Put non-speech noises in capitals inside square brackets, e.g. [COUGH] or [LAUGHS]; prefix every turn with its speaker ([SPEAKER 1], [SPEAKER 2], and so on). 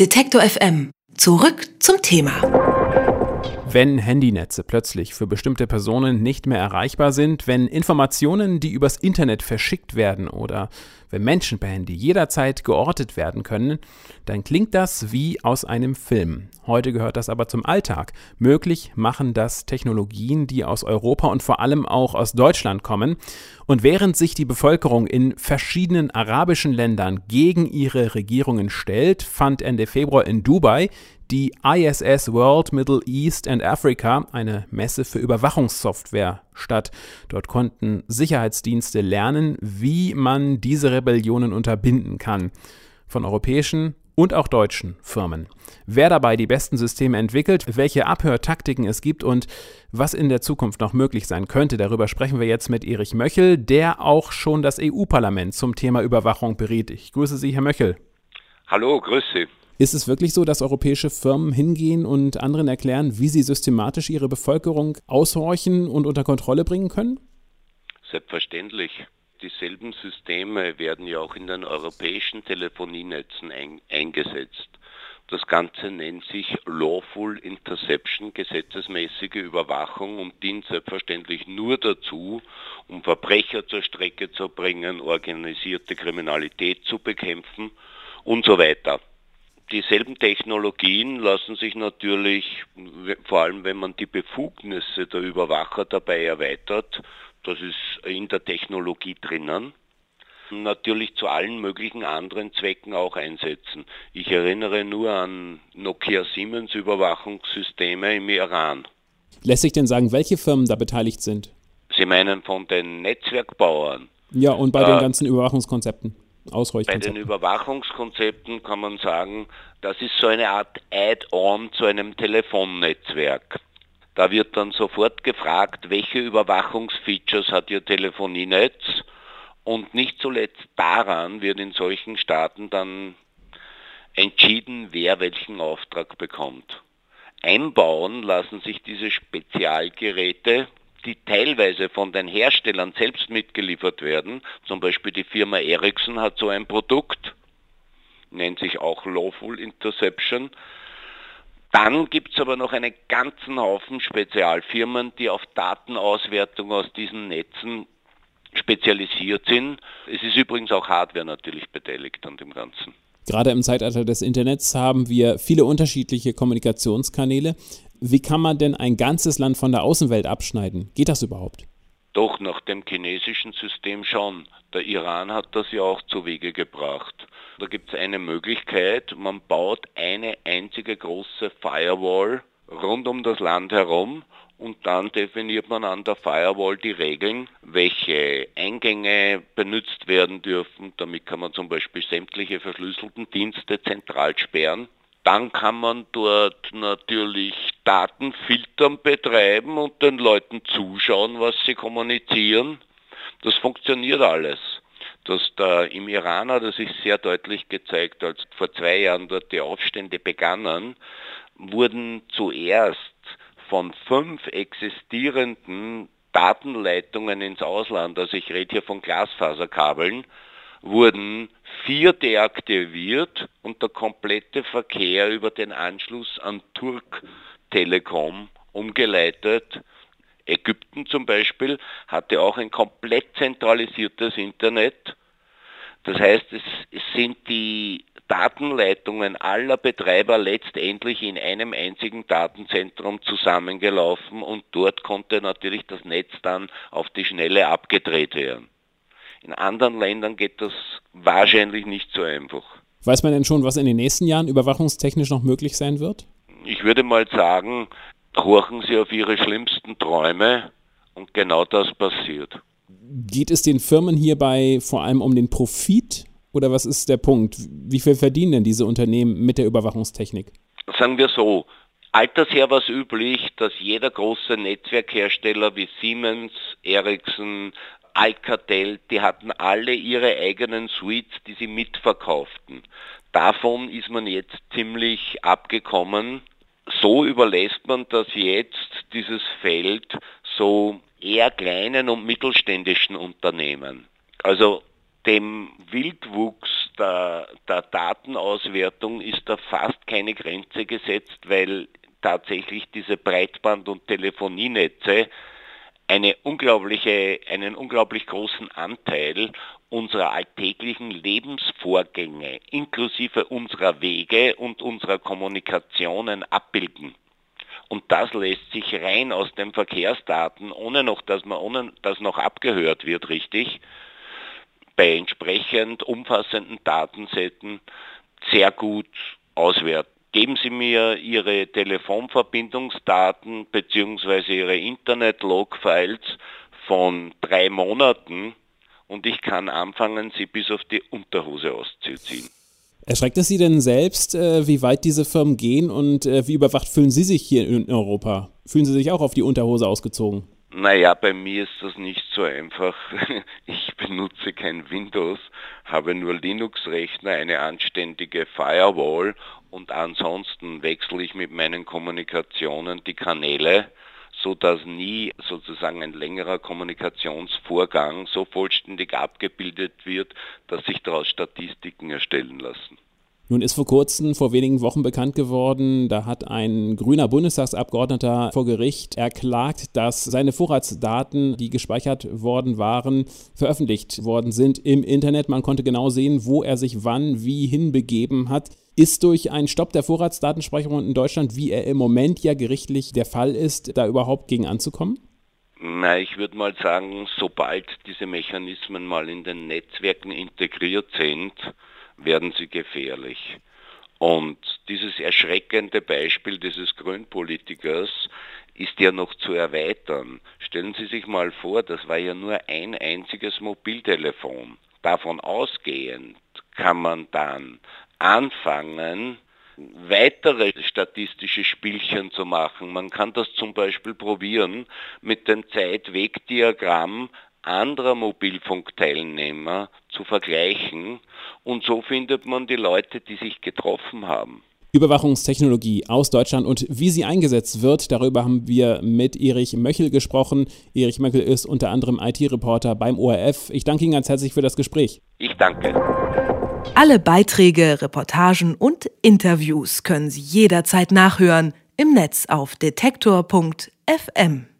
[SPEAKER 1] Detektor FM. Zurück zum Thema.
[SPEAKER 2] Wenn Handynetze plötzlich für bestimmte Personen nicht mehr erreichbar sind, wenn Informationen, die übers Internet verschickt werden oder wenn Menschen per Handy jederzeit geortet werden können, dann klingt das wie aus einem Film. Heute gehört das aber zum Alltag. Möglich machen das Technologien, die aus Europa und vor allem auch aus Deutschland kommen. Und während sich die Bevölkerung in verschiedenen arabischen Ländern gegen ihre Regierungen stellt, fand Ende Februar in Dubai die ISS World Middle East and Africa, eine Messe für Überwachungssoftware, statt. Dort konnten Sicherheitsdienste lernen, wie man diese Rebellionen unterbinden kann. Von europäischen und auch deutschen Firmen. Wer dabei die besten Systeme entwickelt, welche Abhörtaktiken es gibt und was in der Zukunft noch möglich sein könnte, darüber sprechen wir jetzt mit Erich Möchel, der auch schon das EU-Parlament zum Thema Überwachung beriet. Ich grüße Sie, Herr Möchel.
[SPEAKER 3] Hallo, grüße Sie.
[SPEAKER 2] Ist es wirklich so, dass europäische Firmen hingehen und anderen erklären, wie sie systematisch ihre Bevölkerung aushorchen und unter Kontrolle bringen können?
[SPEAKER 3] Selbstverständlich. Dieselben Systeme werden ja auch in den europäischen Telefonienetzen ein eingesetzt. Das Ganze nennt sich Lawful Interception, gesetzesmäßige Überwachung und dient selbstverständlich nur dazu, um Verbrecher zur Strecke zu bringen, organisierte Kriminalität zu bekämpfen und so weiter dieselben Technologien lassen sich natürlich, vor allem wenn man die Befugnisse der Überwacher dabei erweitert, das ist in der Technologie drinnen, natürlich zu allen möglichen anderen Zwecken auch einsetzen. Ich erinnere nur an Nokia Siemens Überwachungssysteme im Iran.
[SPEAKER 2] Lässt sich denn sagen, welche Firmen da beteiligt sind?
[SPEAKER 3] Sie meinen von den Netzwerkbauern?
[SPEAKER 2] Ja, und bei äh, den ganzen Überwachungskonzepten?
[SPEAKER 3] Bei den Überwachungskonzepten kann man sagen, das ist so eine Art Add-on zu einem Telefonnetzwerk. Da wird dann sofort gefragt, welche Überwachungsfeatures hat Ihr Telefonienetz und nicht zuletzt daran wird in solchen Staaten dann entschieden, wer welchen Auftrag bekommt. Einbauen lassen sich diese Spezialgeräte die teilweise von den Herstellern selbst mitgeliefert werden. Zum Beispiel die Firma Ericsson hat so ein Produkt, nennt sich auch Lawful Interception. Dann gibt es aber noch einen ganzen Haufen Spezialfirmen, die auf Datenauswertung aus diesen Netzen spezialisiert sind. Es ist übrigens auch Hardware natürlich beteiligt an dem Ganzen.
[SPEAKER 2] Gerade im Zeitalter des Internets haben wir viele unterschiedliche Kommunikationskanäle. Wie kann man denn ein ganzes Land von der Außenwelt abschneiden? Geht das überhaupt?
[SPEAKER 3] Doch, nach dem chinesischen System schon. Der Iran hat das ja auch zu Wege gebracht. Da gibt es eine Möglichkeit, man baut eine einzige große Firewall rund um das Land herum und dann definiert man an der Firewall die Regeln, welche Eingänge benutzt werden dürfen. Damit kann man zum Beispiel sämtliche verschlüsselten Dienste zentral sperren. Dann kann man dort natürlich Datenfiltern betreiben und den Leuten zuschauen, was sie kommunizieren. Das funktioniert alles. Das da im Iran hat es sich sehr deutlich gezeigt, als vor zwei Jahren dort die Aufstände begannen, wurden zuerst von fünf existierenden Datenleitungen ins Ausland, also ich rede hier von Glasfaserkabeln, wurden vier deaktiviert und der komplette Verkehr über den Anschluss an Turk Telekom umgeleitet. Ägypten zum Beispiel hatte auch ein komplett zentralisiertes Internet. Das heißt, es, es sind die Datenleitungen aller Betreiber letztendlich in einem einzigen Datenzentrum zusammengelaufen und dort konnte natürlich das Netz dann auf die Schnelle abgedreht werden. In anderen Ländern geht das wahrscheinlich nicht so einfach.
[SPEAKER 2] Weiß man denn schon, was in den nächsten Jahren überwachungstechnisch noch möglich sein wird?
[SPEAKER 3] Ich würde mal sagen, horchen Sie auf Ihre schlimmsten Träume und genau das passiert.
[SPEAKER 2] Geht es den Firmen hierbei vor allem um den Profit oder was ist der Punkt? Wie viel verdienen denn diese Unternehmen mit der Überwachungstechnik?
[SPEAKER 3] Sagen wir so, Altersher war es üblich, dass jeder große Netzwerkhersteller wie Siemens, Ericsson, Alcatel, die hatten alle ihre eigenen Suites, die sie mitverkauften. Davon ist man jetzt ziemlich abgekommen. So überlässt man das jetzt, dieses Feld, so eher kleinen und mittelständischen Unternehmen. Also dem Wildwuchs der, der Datenauswertung ist da fast keine Grenze gesetzt, weil tatsächlich diese Breitband- und Telefonienetze eine unglaubliche, einen unglaublich großen Anteil unserer alltäglichen Lebensvorgänge inklusive unserer Wege und unserer Kommunikationen abbilden. Und das lässt sich rein aus den Verkehrsdaten, ohne noch, dass man, ohne dass noch abgehört wird, richtig, bei entsprechend umfassenden Datensätzen sehr gut auswerten. Geben Sie mir Ihre Telefonverbindungsdaten bzw. Ihre Internet-Log-Files von drei Monaten und ich kann anfangen, sie bis auf die Unterhose auszuziehen.
[SPEAKER 2] Erschreckt es Sie denn selbst, äh, wie weit diese Firmen gehen und äh, wie überwacht fühlen Sie sich hier in Europa? Fühlen Sie sich auch auf die Unterhose ausgezogen?
[SPEAKER 3] Naja, bei mir ist das nicht so einfach. [LAUGHS] Ich benutze kein Windows, habe nur Linux-Rechner, eine anständige Firewall und ansonsten wechsle ich mit meinen Kommunikationen die Kanäle so dass nie sozusagen ein längerer Kommunikationsvorgang so vollständig abgebildet wird, dass sich daraus Statistiken erstellen lassen.
[SPEAKER 2] Nun ist vor kurzem, vor wenigen Wochen bekannt geworden, da hat ein grüner Bundestagsabgeordneter vor Gericht erklagt, dass seine Vorratsdaten, die gespeichert worden waren, veröffentlicht worden sind im Internet. Man konnte genau sehen, wo er sich wann wie hinbegeben hat. Ist durch einen Stopp der Vorratsdatenspeicherung in Deutschland, wie er im Moment ja gerichtlich der Fall ist, da überhaupt gegen anzukommen?
[SPEAKER 3] Na, ich würde mal sagen, sobald diese Mechanismen mal in den Netzwerken integriert sind, werden sie gefährlich. Und dieses erschreckende Beispiel dieses Grünpolitikers ist ja noch zu erweitern. Stellen Sie sich mal vor, das war ja nur ein einziges Mobiltelefon. Davon ausgehend kann man dann anfangen, weitere statistische Spielchen zu machen. Man kann das zum Beispiel probieren mit dem Zeitwegdiagramm anderer Mobilfunkteilnehmer zu vergleichen und so findet man die Leute, die sich getroffen haben.
[SPEAKER 2] Überwachungstechnologie aus Deutschland und wie sie eingesetzt wird, darüber haben wir mit Erich Möchel gesprochen. Erich Möchel ist unter anderem IT-Reporter beim ORF. Ich danke Ihnen ganz herzlich für das Gespräch.
[SPEAKER 3] Ich danke.
[SPEAKER 1] Alle Beiträge, Reportagen und Interviews können Sie jederzeit nachhören im Netz auf detektor.fm.